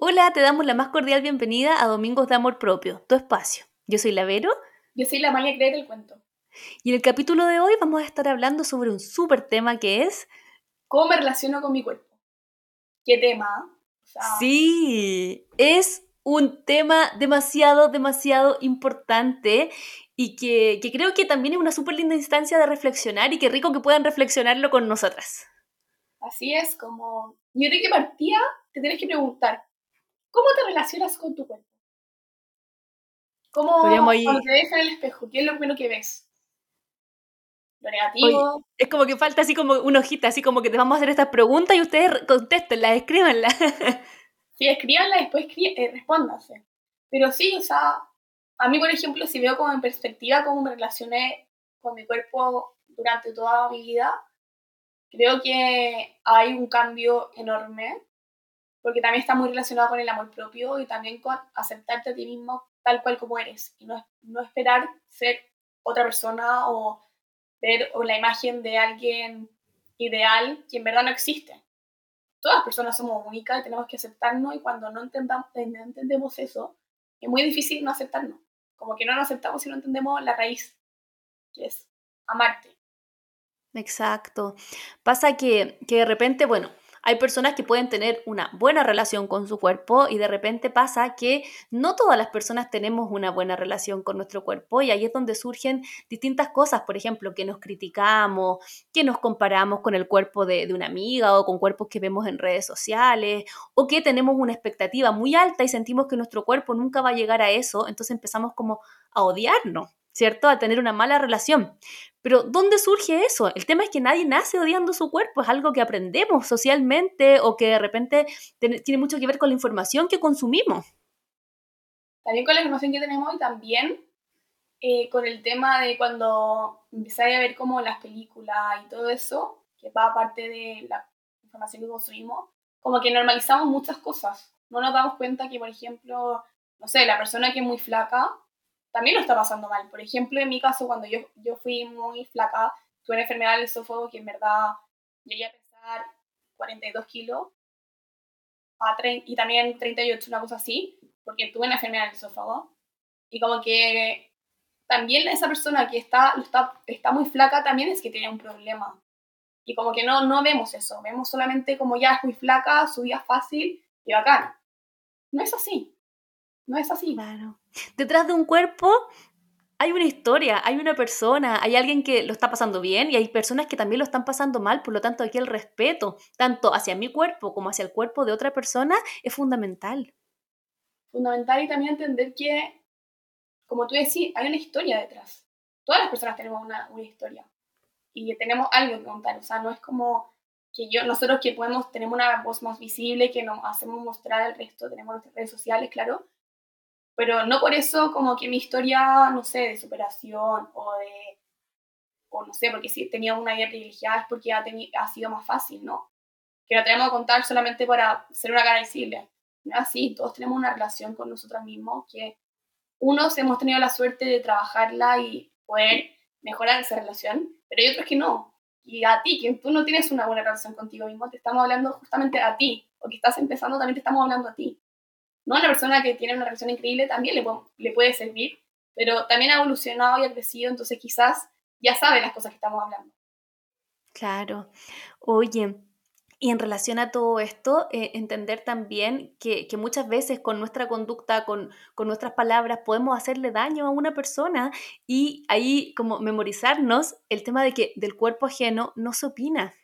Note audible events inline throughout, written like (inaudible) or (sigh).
Hola, te damos la más cordial bienvenida a Domingos de Amor Propio, tu espacio. Yo soy la Vero. Yo soy la María Greta del cuento. Y en el capítulo de hoy vamos a estar hablando sobre un súper tema que es... ¿Cómo me relaciono con mi cuerpo? ¿Qué tema? Sí, es un tema demasiado, demasiado importante y que, que creo que también es una súper linda instancia de reflexionar y qué rico que puedan reflexionarlo con nosotras. Así es, como yo creo que partía, te tienes que preguntar, ¿cómo te relacionas con tu cuerpo? ¿Cómo cuando te ves en el espejo? ¿Qué es lo primero que ves? ¿Lo negativo? es como que falta así como una hojita, así como que te vamos a hacer estas preguntas y ustedes contéstenlas, escríbanlas. (laughs) sí, escríbanlas y después eh, respóndanse. Pero sí, o sea, a mí, por ejemplo, si veo como en perspectiva cómo me relacioné con mi cuerpo durante toda mi vida, creo que hay un cambio enorme, porque también está muy relacionado con el amor propio y también con aceptarte a ti mismo tal cual como eres y no, no esperar ser otra persona o ver o la imagen de alguien ideal que en verdad no existe. Todas las personas somos únicas y tenemos que aceptarnos y cuando no entendamos, entendemos eso, es muy difícil no aceptarnos. Como que no nos aceptamos si no entendemos la raíz, que es amarte. Exacto. Pasa que, que de repente, bueno, hay personas que pueden tener una buena relación con su cuerpo y de repente pasa que no todas las personas tenemos una buena relación con nuestro cuerpo y ahí es donde surgen distintas cosas, por ejemplo, que nos criticamos, que nos comparamos con el cuerpo de, una amiga o con cuerpos que vemos en redes sociales o que tenemos una expectativa muy alta y sentimos que nuestro cuerpo nunca va a llegar a eso, entonces empezamos como a odiarnos. ¿Cierto? A tener una mala relación. Pero ¿dónde surge eso? El tema es que nadie nace odiando su cuerpo, es algo que aprendemos socialmente o que de repente tiene mucho que ver con la información que consumimos. También con la información que tenemos y también eh, con el tema de cuando empezáis a ver como las películas y todo eso, que va aparte de la información que consumimos, como que normalizamos muchas cosas. No nos damos cuenta que, por ejemplo, no sé, la persona que es muy flaca también lo está pasando mal. Por ejemplo, en mi caso, cuando yo, yo fui muy flaca, tuve una enfermedad del esófago que en verdad llegué a pesar 42 kilos a y también 38, una cosa así, porque tuve una enfermedad del esófago. Y como que también esa persona que está, está, está muy flaca también es que tiene un problema. Y como que no, no vemos eso, vemos solamente como ya es muy flaca, su vida fácil y bacán. No es así. No es así. Claro. Detrás de un cuerpo hay una historia, hay una persona, hay alguien que lo está pasando bien y hay personas que también lo están pasando mal, por lo tanto aquí el respeto, tanto hacia mi cuerpo como hacia el cuerpo de otra persona, es fundamental. Fundamental y también entender que, como tú decís, hay una historia detrás. Todas las personas tenemos una, una historia y tenemos algo que contar, o sea, no es como que yo, nosotros que podemos, tenemos una voz más visible, que nos hacemos mostrar al resto, tenemos nuestras redes sociales, claro, pero no por eso como que mi historia, no sé, de superación o de, o no sé, porque si tenía una vida privilegiada es porque ha, ha sido más fácil, ¿no? Que lo tenemos que contar solamente para ser una cara visible. Así, todos tenemos una relación con nosotros mismos que unos hemos tenido la suerte de trabajarla y poder mejorar esa relación, pero hay otros que no. Y a ti, que tú no tienes una buena relación contigo mismo, te estamos hablando justamente a ti, o que estás empezando, también te estamos hablando a ti. ¿No? Una persona que tiene una relación increíble también le, le puede servir, pero también ha evolucionado y ha crecido, entonces quizás ya sabe las cosas que estamos hablando. Claro. Oye, y en relación a todo esto, eh, entender también que, que, muchas veces con nuestra conducta, con, con, nuestras palabras, podemos hacerle daño a una persona y ahí como memorizarnos el tema de que del cuerpo ajeno no se opina.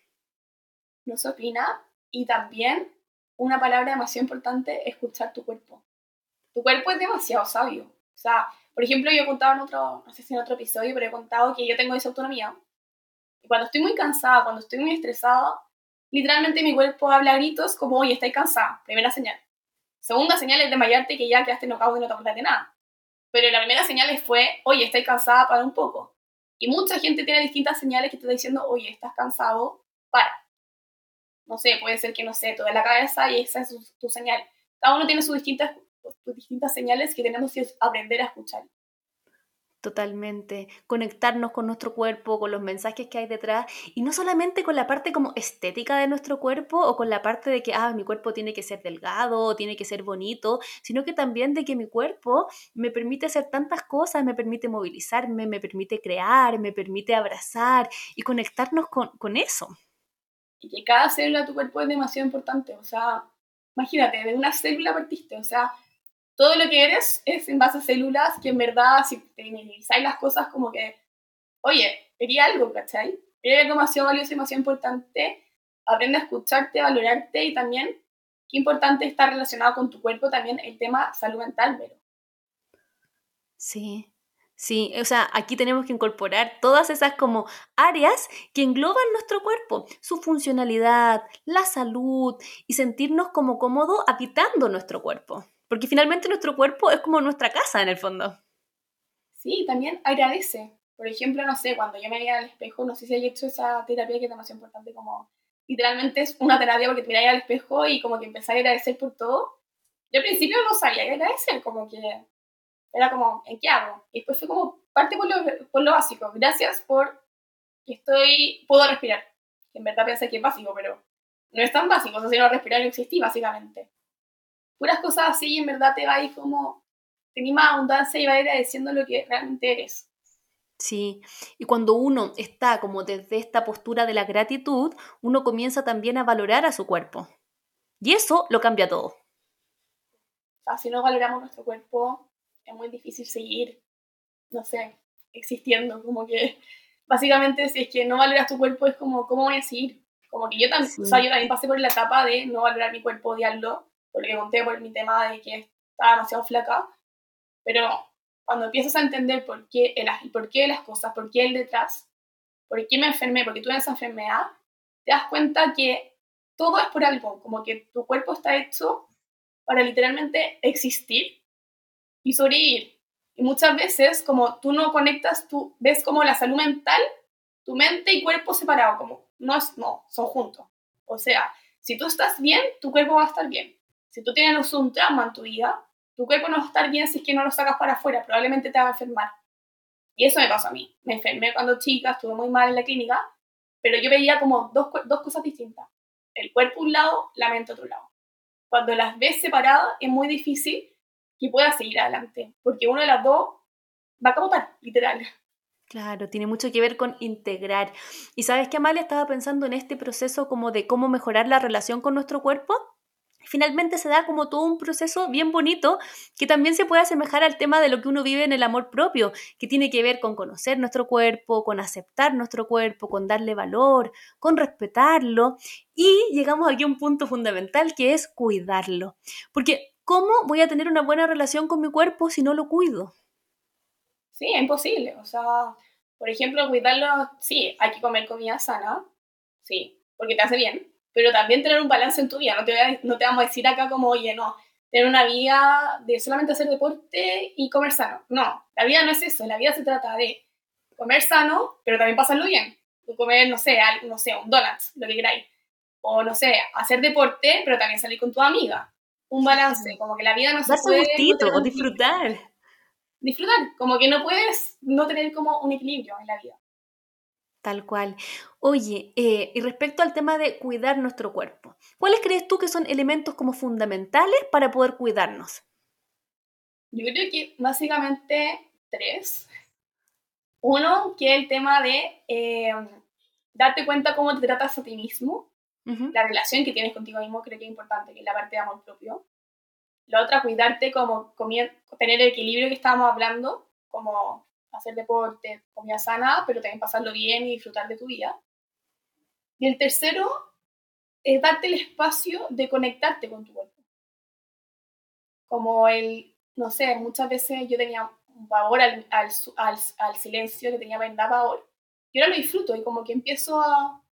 No se opina y también una palabra demasiado importante, escuchar tu cuerpo. Tu cuerpo es demasiado sabio. O sea, por ejemplo, yo he contado en otro, no sé si en otro episodio, pero he contado que yo tengo esa autonomía. Y cuando estoy muy cansada, cuando estoy muy estresada, literalmente mi cuerpo habla a gritos como, oye, estoy cansada. Primera señal. Segunda señal es desmayarte que ya quedaste enojado y no te acuerdas de nada. Pero la primera señal fue, oye, estoy cansada, para un poco. Y mucha gente tiene distintas señales que te está diciendo, oye, estás cansado, para no sé, puede ser que, no sé, toda la cabeza y esa es tu señal. Cada uno tiene sus distintas, sus distintas señales que tenemos que aprender a escuchar. Totalmente. Conectarnos con nuestro cuerpo, con los mensajes que hay detrás y no solamente con la parte como estética de nuestro cuerpo o con la parte de que, ah, mi cuerpo tiene que ser delgado o tiene que ser bonito, sino que también de que mi cuerpo me permite hacer tantas cosas, me permite movilizarme, me permite crear, me permite abrazar y conectarnos con, con eso. Y que cada célula de tu cuerpo es demasiado importante. O sea, imagínate, de una célula partiste, o sea, todo lo que eres es en base a células que en verdad, si te minimizáis las cosas como que, oye, quería algo, ¿cachai? Quería algo demasiado valioso y demasiado importante. Aprende a escucharte, valorarte y también, qué importante está relacionado con tu cuerpo también el tema salud mental, pero. Sí, Sí, o sea, aquí tenemos que incorporar todas esas como áreas que engloban nuestro cuerpo, su funcionalidad, la salud y sentirnos como cómodos habitando nuestro cuerpo. Porque finalmente nuestro cuerpo es como nuestra casa en el fondo. Sí, también agradece. Por ejemplo, no sé, cuando yo me veía al espejo, no sé si hay hecho esa terapia que es demasiado importante, como literalmente es una terapia porque te miráis al espejo y como que empezáis a agradecer por todo. Yo al principio no sabía agradecer, como que era como, ¿en qué hago? Y después fue como, parte por lo, por lo básico, gracias por que estoy, puedo respirar. En verdad pensé que es básico, pero no es tan básico, o sea, si no respirar no existí, básicamente puras cosas así en verdad te va a ir como, tenés más abundancia y va a ir agradeciendo lo que realmente eres. Sí, y cuando uno está como desde esta postura de la gratitud, uno comienza también a valorar a su cuerpo. Y eso lo cambia todo. O sea, si no valoramos nuestro cuerpo, es muy difícil seguir, no sé, existiendo. Como que, básicamente, si es que no valoras tu cuerpo, es como, ¿cómo voy a seguir? Como que yo, también, o sea, yo también pasé por la etapa de no valorar mi cuerpo, odiarlo, porque conté por mi tema de que estaba demasiado flaca, pero cuando empiezas a entender por qué, el, por qué las cosas, por qué el detrás, por qué me enfermé, por qué tuve esa enfermedad, te das cuenta que todo es por algo, como que tu cuerpo está hecho para literalmente existir y sobrevivir. Y muchas veces, como tú no conectas, tú ves como la salud mental, tu mente y cuerpo separado, como no, es, no, son juntos. O sea, si tú estás bien, tu cuerpo va a estar bien. Si tú tienes un trauma en tu vida, tu cuerpo no va a estar bien si es que no lo sacas para afuera, probablemente te va a enfermar. Y eso me pasó a mí. Me enfermé cuando chica, estuve muy mal en la clínica, pero yo veía como dos, dos cosas distintas. El cuerpo un lado, la mente otro lado. Cuando las ves separadas es muy difícil que puedas seguir adelante, porque una de las dos va a capotar, literal. Claro, tiene mucho que ver con integrar. Y sabes que Amalia estaba pensando en este proceso como de cómo mejorar la relación con nuestro cuerpo finalmente se da como todo un proceso bien bonito que también se puede asemejar al tema de lo que uno vive en el amor propio, que tiene que ver con conocer nuestro cuerpo, con aceptar nuestro cuerpo, con darle valor, con respetarlo. Y llegamos aquí a un punto fundamental que es cuidarlo. Porque ¿cómo voy a tener una buena relación con mi cuerpo si no lo cuido? Sí, es imposible. O sea, por ejemplo, cuidarlo, sí, hay que comer comida sana, sí, porque te hace bien, pero también tener un balance en tu vida. No te, no te vamos a decir acá como, oye, no, tener una vida de solamente hacer deporte y comer sano. No, la vida no es eso. La vida se trata de comer sano, pero también pasarlo bien. comer, no sé, algo, no sé, un donut, lo que queráis. O, no sé, hacer deporte, pero también salir con tu amiga. Un balance, como que la vida no se puede... Gustito, o disfrutar. Disfrutar, como que no puedes no tener como un equilibrio en la vida. Tal cual. Oye, eh, y respecto al tema de cuidar nuestro cuerpo, ¿cuáles crees tú que son elementos como fundamentales para poder cuidarnos? Yo creo que básicamente tres. Uno, que es el tema de eh, darte cuenta cómo te tratas a ti mismo, la relación que tienes contigo mismo, creo que es importante, que es la parte de amor propio. La otra, cuidarte como tener el equilibrio que estábamos hablando, como hacer deporte, comida sana, pero también pasarlo bien y disfrutar de tu vida. Y el tercero es darte el espacio de conectarte con tu cuerpo. Como el, no sé, muchas veces yo tenía un pavor al, al, al, silencio, que tenía verdad pavor. Y ahora lo disfruto y como que empiezo a,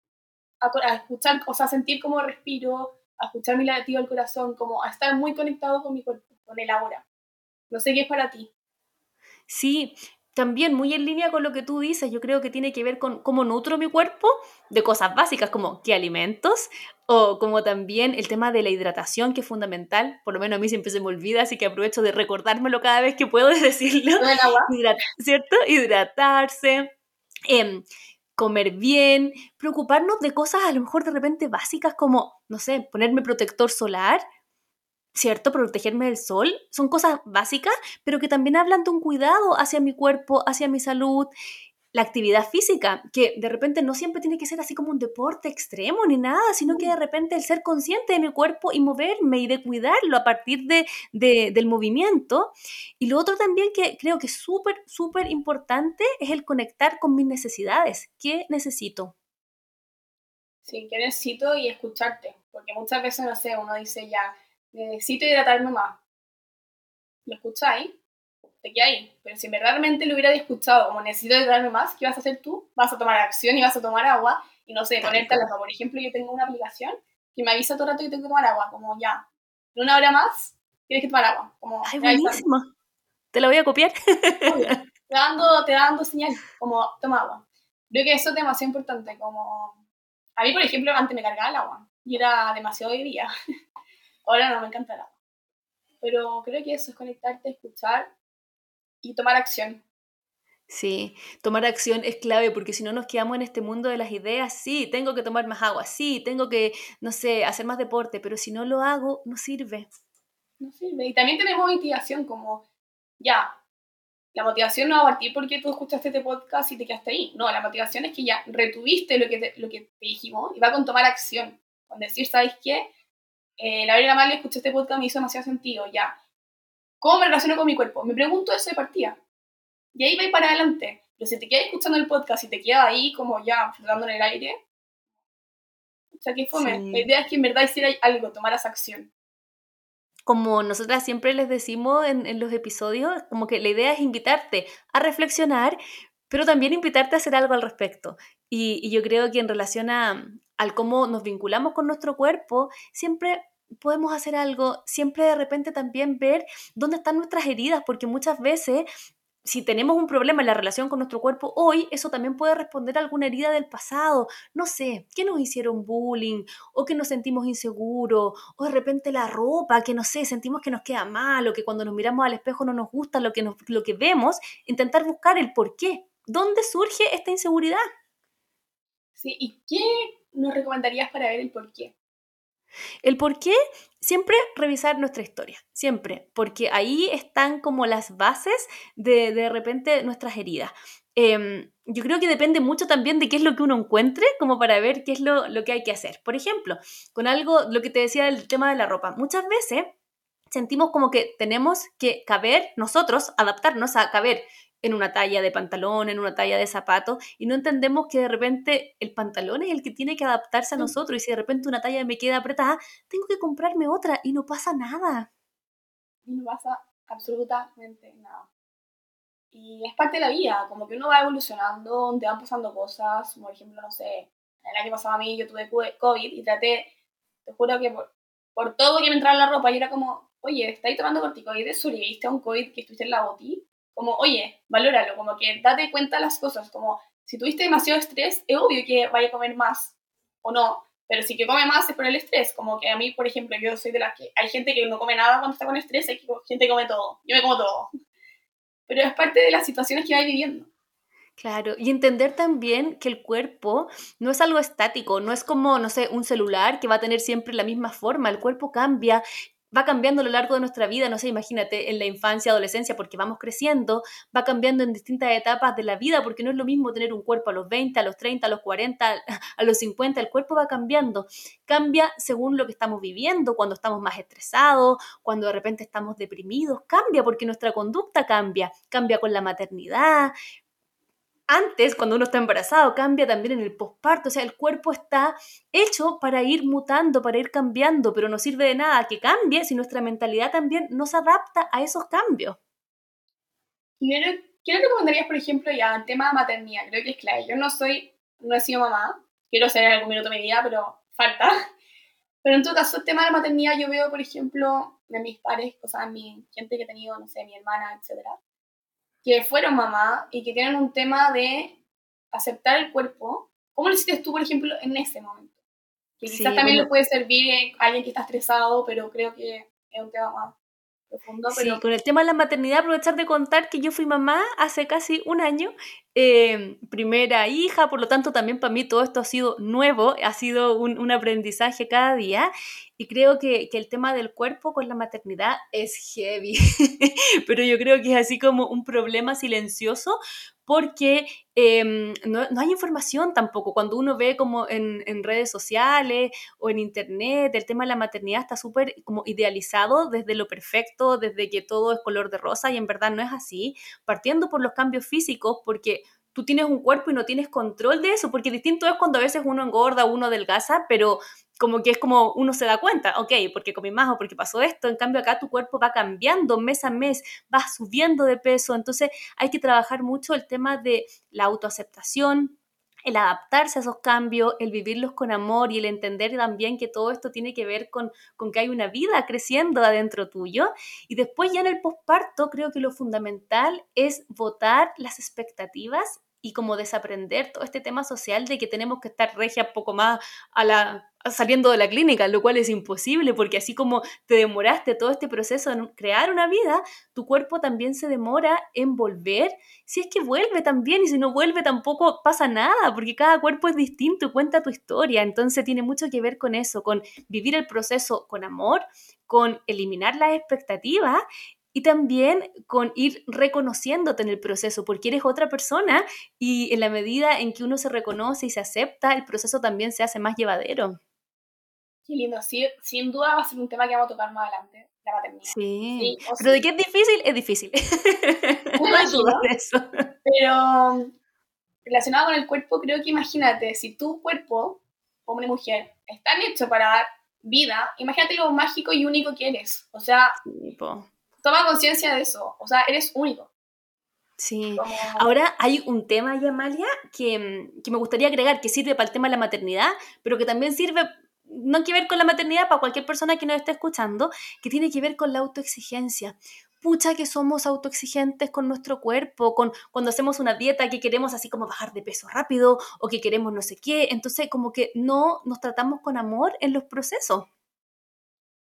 a, escuchar, o sea, a sentir cómo respiro, a escuchar mi latido del corazón, como a estar muy conectado con mi cuerpo, con el ahora. No sé qué es para ti. Sí, también muy en línea con lo que tú dices, yo creo que tiene que ver con cómo nutro mi cuerpo de cosas básicas como qué alimentos o como también el tema de la hidratación que es fundamental, por lo menos a mí siempre se me olvida, así que aprovecho de recordármelo cada vez que puedo (laughs) decirlo, agua. ¿cierto? Hidratarse, em, comer bien, preocuparnos de cosas a lo mejor de repente básicas como, no sé, ponerme protector solar ¿cierto? Protegerme del sol. Son cosas básicas, pero que también hablan de un cuidado hacia mi cuerpo, hacia mi salud. La actividad física, que de repente no siempre tiene que ser así como un deporte extremo ni nada, sino que de repente el ser consciente de mi cuerpo y moverme y de cuidarlo a partir de, del movimiento. Y lo otro también que creo que es súper, súper importante es el conectar con mis necesidades. ¿Qué necesito? Sí, ¿qué necesito? Y escucharte, porque muchas veces, no sé, uno dice ya, necesito hidratarme más. ¿Lo escucháis? Te queda ahí. Pero si realmente lo hubiera escuchado como necesito hidratarme más, ¿qué vas a hacer tú? Vas a tomar acción y vas a tomar agua y no sé, ponerte la Por ejemplo, yo tengo una aplicación que me avisa todo el rato que tengo que tomar agua, como ya, en una hora más tienes que tomar agua. Como, Ay, buenísimo. Te la voy a copiar. (laughs) te dando, te dando señal, como toma agua. Creo que eso es demasiado importante, como... A mí, por ejemplo, antes me cargaba el agua y era demasiado de día. (laughs) Ahora no me encanta nada. Pero creo que eso es conectarte, escuchar y tomar acción. Sí, tomar acción es clave porque si no nos quedamos en este mundo de las ideas, sí, tengo que tomar más agua, sí, tengo que, no sé, hacer más deporte, pero si no lo hago, no sirve. No sirve. Y también tenemos motivación como, ya, la motivación no va a partir porque tú escuchaste este podcast y te quedaste ahí. No, la motivación es que ya retuviste lo que te, lo que te dijimos y va con tomar acción. Con decir, ¿sabes qué? eh, la verdad le escuché este podcast, me hizo demasiado sentido, ya. ¿Cómo me relaciono con mi cuerpo? Me pregunto eso de partida. Y ahí va para adelante. Pero si te quedas escuchando el podcast y te quedas ahí como ya flotando en el aire, o sea, qué fome. La idea es que en verdad hiciera algo, tomaras acción. Como nosotras siempre les decimos en, en los episodios, como que la idea es invitarte a reflexionar, pero también invitarte a hacer algo al respecto. Y, y yo creo que en relación a, al cómo nos vinculamos con nuestro cuerpo, siempre podemos hacer algo, siempre de repente también ver dónde están nuestras heridas, porque muchas veces si tenemos un problema en la relación con nuestro cuerpo hoy, eso también puede responder a alguna herida del pasado. No sé, que nos hicieron bullying o que nos sentimos inseguros o de repente la ropa, que no sé, sentimos que nos queda mal o que cuando nos miramos al espejo no nos gusta lo que, lo que vemos. Intentar buscar el por qué. ¿Dónde surge esta inseguridad? Sí, ¿y qué nos recomendarías para ver el por qué? El por qué, siempre revisar nuestra historia, siempre, porque ahí están como las bases de de repente nuestras heridas. Em, yo creo que depende mucho también de qué es lo que uno encuentre, como para ver qué es lo, lo que hay que hacer. Por ejemplo, con algo, lo que te decía del tema de la ropa, muchas veces sentimos como que tenemos que caber nosotros, adaptarnos a caber en una talla de pantalón, en una talla de zapato, y no entendemos que de repente el pantalón es el que tiene que adaptarse a nosotros, y si de repente una talla me queda apretada, tengo que comprarme otra y no pasa nada. Y no pasa absolutamente nada. Y es parte de la vida, como que uno va evolucionando, te van pasando cosas, por ejemplo, no sé, el año pasado a mí yo tuve COVID y traté, te juro que por, por todo que me entraba en la ropa, y era como, oye, ¿estáis tomando corticoides? ¿Sobreviviste a un COVID que estuviste en la botí? Como, oye, valóralo, como que date cuenta las cosas, como si tuviste demasiado estrés, es obvio que vaya a comer más o no, pero si que come más es por el estrés, como que a mí, por ejemplo, yo soy de las que hay gente que no come nada cuando está con estrés, hay gente que come todo, yo me como todo, pero es parte de las situaciones que vais viviendo. Claro, y entender también que el cuerpo no es algo estático, no es como, no sé, un celular que va a tener siempre la misma forma, el cuerpo cambia, va cambiando a lo largo de nuestra vida, no sé, imagínate, en la infancia, adolescencia, porque vamos creciendo, va cambiando en distintas etapas de la vida, porque no es lo mismo tener un cuerpo a los 20, a los 30, a los 40, (laughs) a los 50, el cuerpo va cambiando, cambia según lo que estamos viviendo, cuando estamos más estresados, cuando de repente estamos deprimidos, cambia porque nuestra conducta cambia, cambia con la maternidad, antes, cuando uno está embarazado, cambia también en el posparto. O sea, el cuerpo está hecho para ir mutando, para ir cambiando, pero no sirve de nada que cambie si nuestra mentalidad también no se adapta a esos cambios. ¿Y qué le recomendarías, por ejemplo, ya en tema de maternidad? Creo que es clave. Yo no soy, no he sido mamá, quiero ser en algún minuto mi vida, pero falta. (laughs) Pero en todo caso, el tema de maternidad, yo veo, por ejemplo, de mis pares, o sea, mi gente que he tenido, no sé, mi hermana, etcétera que fueron mamá y que tienen un tema de aceptar el cuerpo, ¿cómo lo hiciste tú, por ejemplo, en ese momento? Que quizás también le puede servir a alguien que está estresado, pero creo que es un tema más profundo. Pero... Sí, con el tema de la maternidad, aprovechar de contar que yo fui mamá hace casi un año, eh, primera hija, por lo tanto también para mí todo esto ha sido nuevo, ha sido un, un aprendizaje cada día y creo que, que, el tema del cuerpo con la maternidad es heavy, (laughs) pero yo creo que es así como un problema silencioso porque em, no, no, hay información tampoco. Cuando uno ve como en, redes sociales o en internet, el tema de la maternidad está súper como idealizado desde lo perfecto, desde que todo es color de rosa y en verdad no es así, partiendo por los cambios físicos, porque tú tienes un cuerpo y no tienes control de eso, porque distinto es cuando a veces uno engorda, uno adelgaza, pero como que es como uno se da cuenta, ok, porque comí más o porque pasó esto, en cambio acá tu cuerpo va cambiando mes a mes, va subiendo de peso, entonces hay que trabajar mucho el tema de la autoaceptación, el adaptarse a esos cambios, el vivirlos con amor y el entender también que todo esto tiene que ver con, con que hay una vida creciendo adentro tuyo. Y después ya en el posparto creo que lo fundamental es votar las expectativas y como desaprender todo este tema social de que tenemos que estar regia poco más a la, saliendo de la clínica, lo cual es imposible porque así como te demoraste todo este proceso en crear una vida, tu cuerpo también se demora en volver, si es que vuelve también y si no vuelve tampoco pasa nada, porque cada cuerpo es distinto y cuenta tu historia, entonces tiene mucho que ver con eso, con vivir el proceso con amor, con eliminar las expectativas y también con ir reconociéndote en el proceso, porque eres otra persona y en la medida en que uno se reconoce y se acepta, el proceso también se hace más llevadero. Qué lindo, sí, sin duda va a ser un tema que vamos a tocar más adelante, la maternidad. Sí, pero de que es difícil, es difícil. (laughs) no hay duda de eso. Pero relacionado con el cuerpo, creo que imagínate, si tu cuerpo, hombre y mujer, están hechos para dar vida, imagínate lo mágico y único que eres. O sea, toma conciencia de eso. O sea, eres único. Sí. Ahora hay un tema, Yamalia, que, que me gustaría agregar, que sirve para el tema de la maternidad, pero que también sirve no que ver con la maternidad para cualquier persona que nos esté escuchando, que tiene que ver con la autoexigencia. Pucha que somos autoexigentes con nuestro cuerpo, con cuando hacemos una dieta que queremos así como bajar de peso rápido o que queremos no sé qué, entonces como que no nos tratamos con amor en los procesos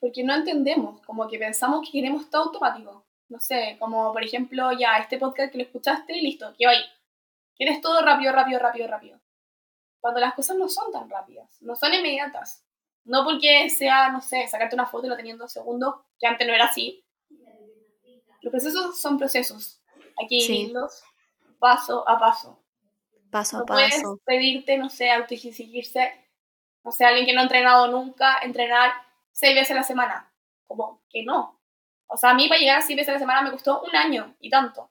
porque no entendemos, como que pensamos que queremos todo automático. No sé, como por ejemplo, ya este podcast que lo escuchaste, listo, que hoy quieres todo rápido, rápido, rápido, rápido. Cuando las cosas no son tan rápidas, no son inmediatas. No porque sea, no sé, sacarte una foto y lo teniendo dos segundos, que antes no era así. Los procesos son procesos. Hay que vivirlos paso a paso. Paso a no paso. Puedes pedirte, no sé, autoexigirse, no sé, alguien que no ha entrenado nunca, entrenar seis veces a la semana. Como que no. O sea, a mí para llegar a seis veces a la semana me costó un año y tanto.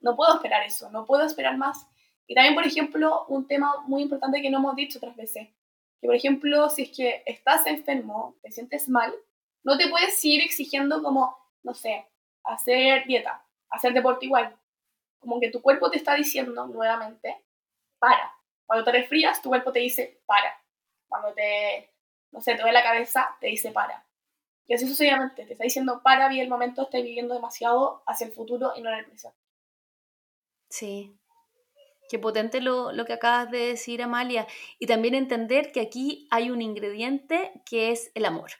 No puedo esperar eso, no puedo esperar más. Y también, por ejemplo, un tema muy importante que no hemos dicho otras veces, que por ejemplo, si es que estás enfermo, te sientes mal, no te puedes ir exigiendo como, no sé, hacer dieta, hacer deporte igual. Como que tu cuerpo te está diciendo nuevamente, para. Cuando te resfrías, tu cuerpo te dice, para. Cuando te no sé, te la cabeza, te dice para. Y así sucesivamente, te está diciendo para, vi el momento, estás viviendo demasiado hacia el futuro y no en el presente. Sí. Qué potente lo, lo, que acabas de decir, Amalia. Y también entender que aquí hay un ingrediente que es el amor.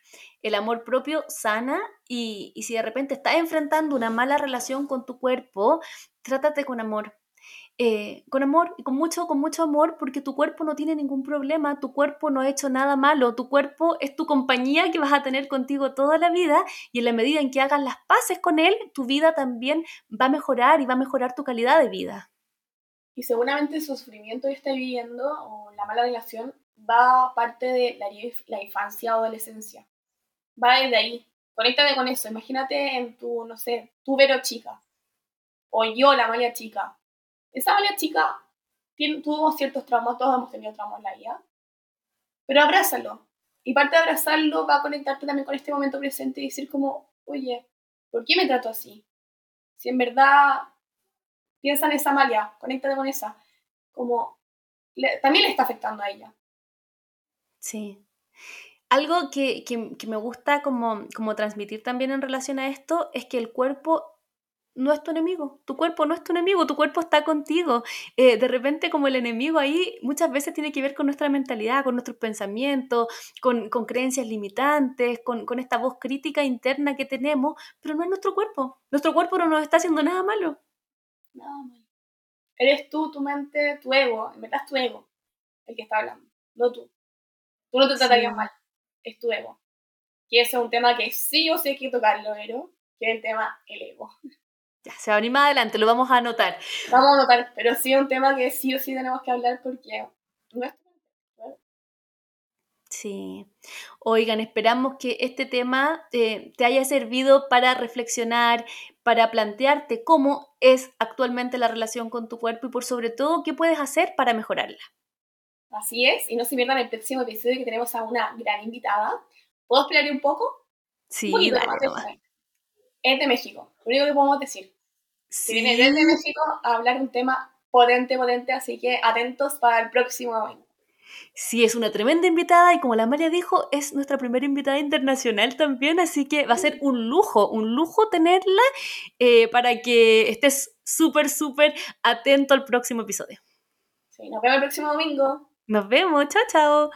El amor propio sana y, y si de repente estás enfrentando una mala relación con tu cuerpo, trátate con amor. Eh, con amor con mucho, con mucho amor, porque tu cuerpo no tiene ningún problema, tu cuerpo no ha hecho nada malo, tu cuerpo es tu compañía que vas a tener contigo toda la vida y en la medida en que hagas las paces con él, tu vida también va a mejorar y va a mejorar tu calidad de vida. Y seguramente el sufrimiento que estás viviendo o la mala relación va parte de la, la infancia o adolescencia. Va desde ahí. Conéctate con eso. Imagínate en tu, no sé, tu Vero chica. O yo, la mala chica esa Malia chica tiene, tuvo ciertos traumas, todos hemos tenido traumas en la vida, pero abrázalo. Y parte de abrazarlo va a conectarte también con este momento presente y decir como, oye, ¿por qué me trato así? Si en verdad piensa en esa Malia, conéctate con esa, como también le está afectando a ella. Sí. Algo que, que, que me gusta como, como transmitir también en relación a esto es que el cuerpo no es tu enemigo, tu cuerpo no es tu enemigo, tu cuerpo está contigo. Eh, de repente como el enemigo ahí muchas veces tiene que ver con nuestra mentalidad, con nuestros pensamientos, con, con creencias limitantes, con, con, esta voz crítica interna que tenemos, pero no es nuestro cuerpo. Nuestro cuerpo no nos está haciendo nada malo. Nada malo. Eres tú, tu mente, tu ego, en verdad es tu ego el que está hablando, no tú. Tú no te tratarías sí. mal, es tu ego. Y ese es un tema que sí o sí hay que tocarlo, pero que es el tema el ego. (laughs) Ya, se va a venir más adelante, lo vamos a anotar. Vamos a anotar, pero sí es un tema que sí o sí tenemos que hablar porque no es Sí. Oigan, esperamos que este tema eh, te haya servido para reflexionar, para plantearte cómo es actualmente la relación con tu cuerpo y por sobre todo qué puedes hacer para mejorarla. Así es, y no se pierdan el próximo episodio que tenemos a una gran invitada. ¿Puedo explicar un poco? Sí, un dale, más, Es de México, lo único que podemos decir. Sí. viene desde México a hablar un tema potente, potente, así que atentos para el próximo domingo. Sí, es una tremenda invitada y como la María dijo, es nuestra primera invitada internacional también, así que va a ser un lujo, un lujo tenerla eh, para que estés súper, súper atento al próximo episodio. Sí, nos vemos el próximo domingo. Nos vemos, chao, chao.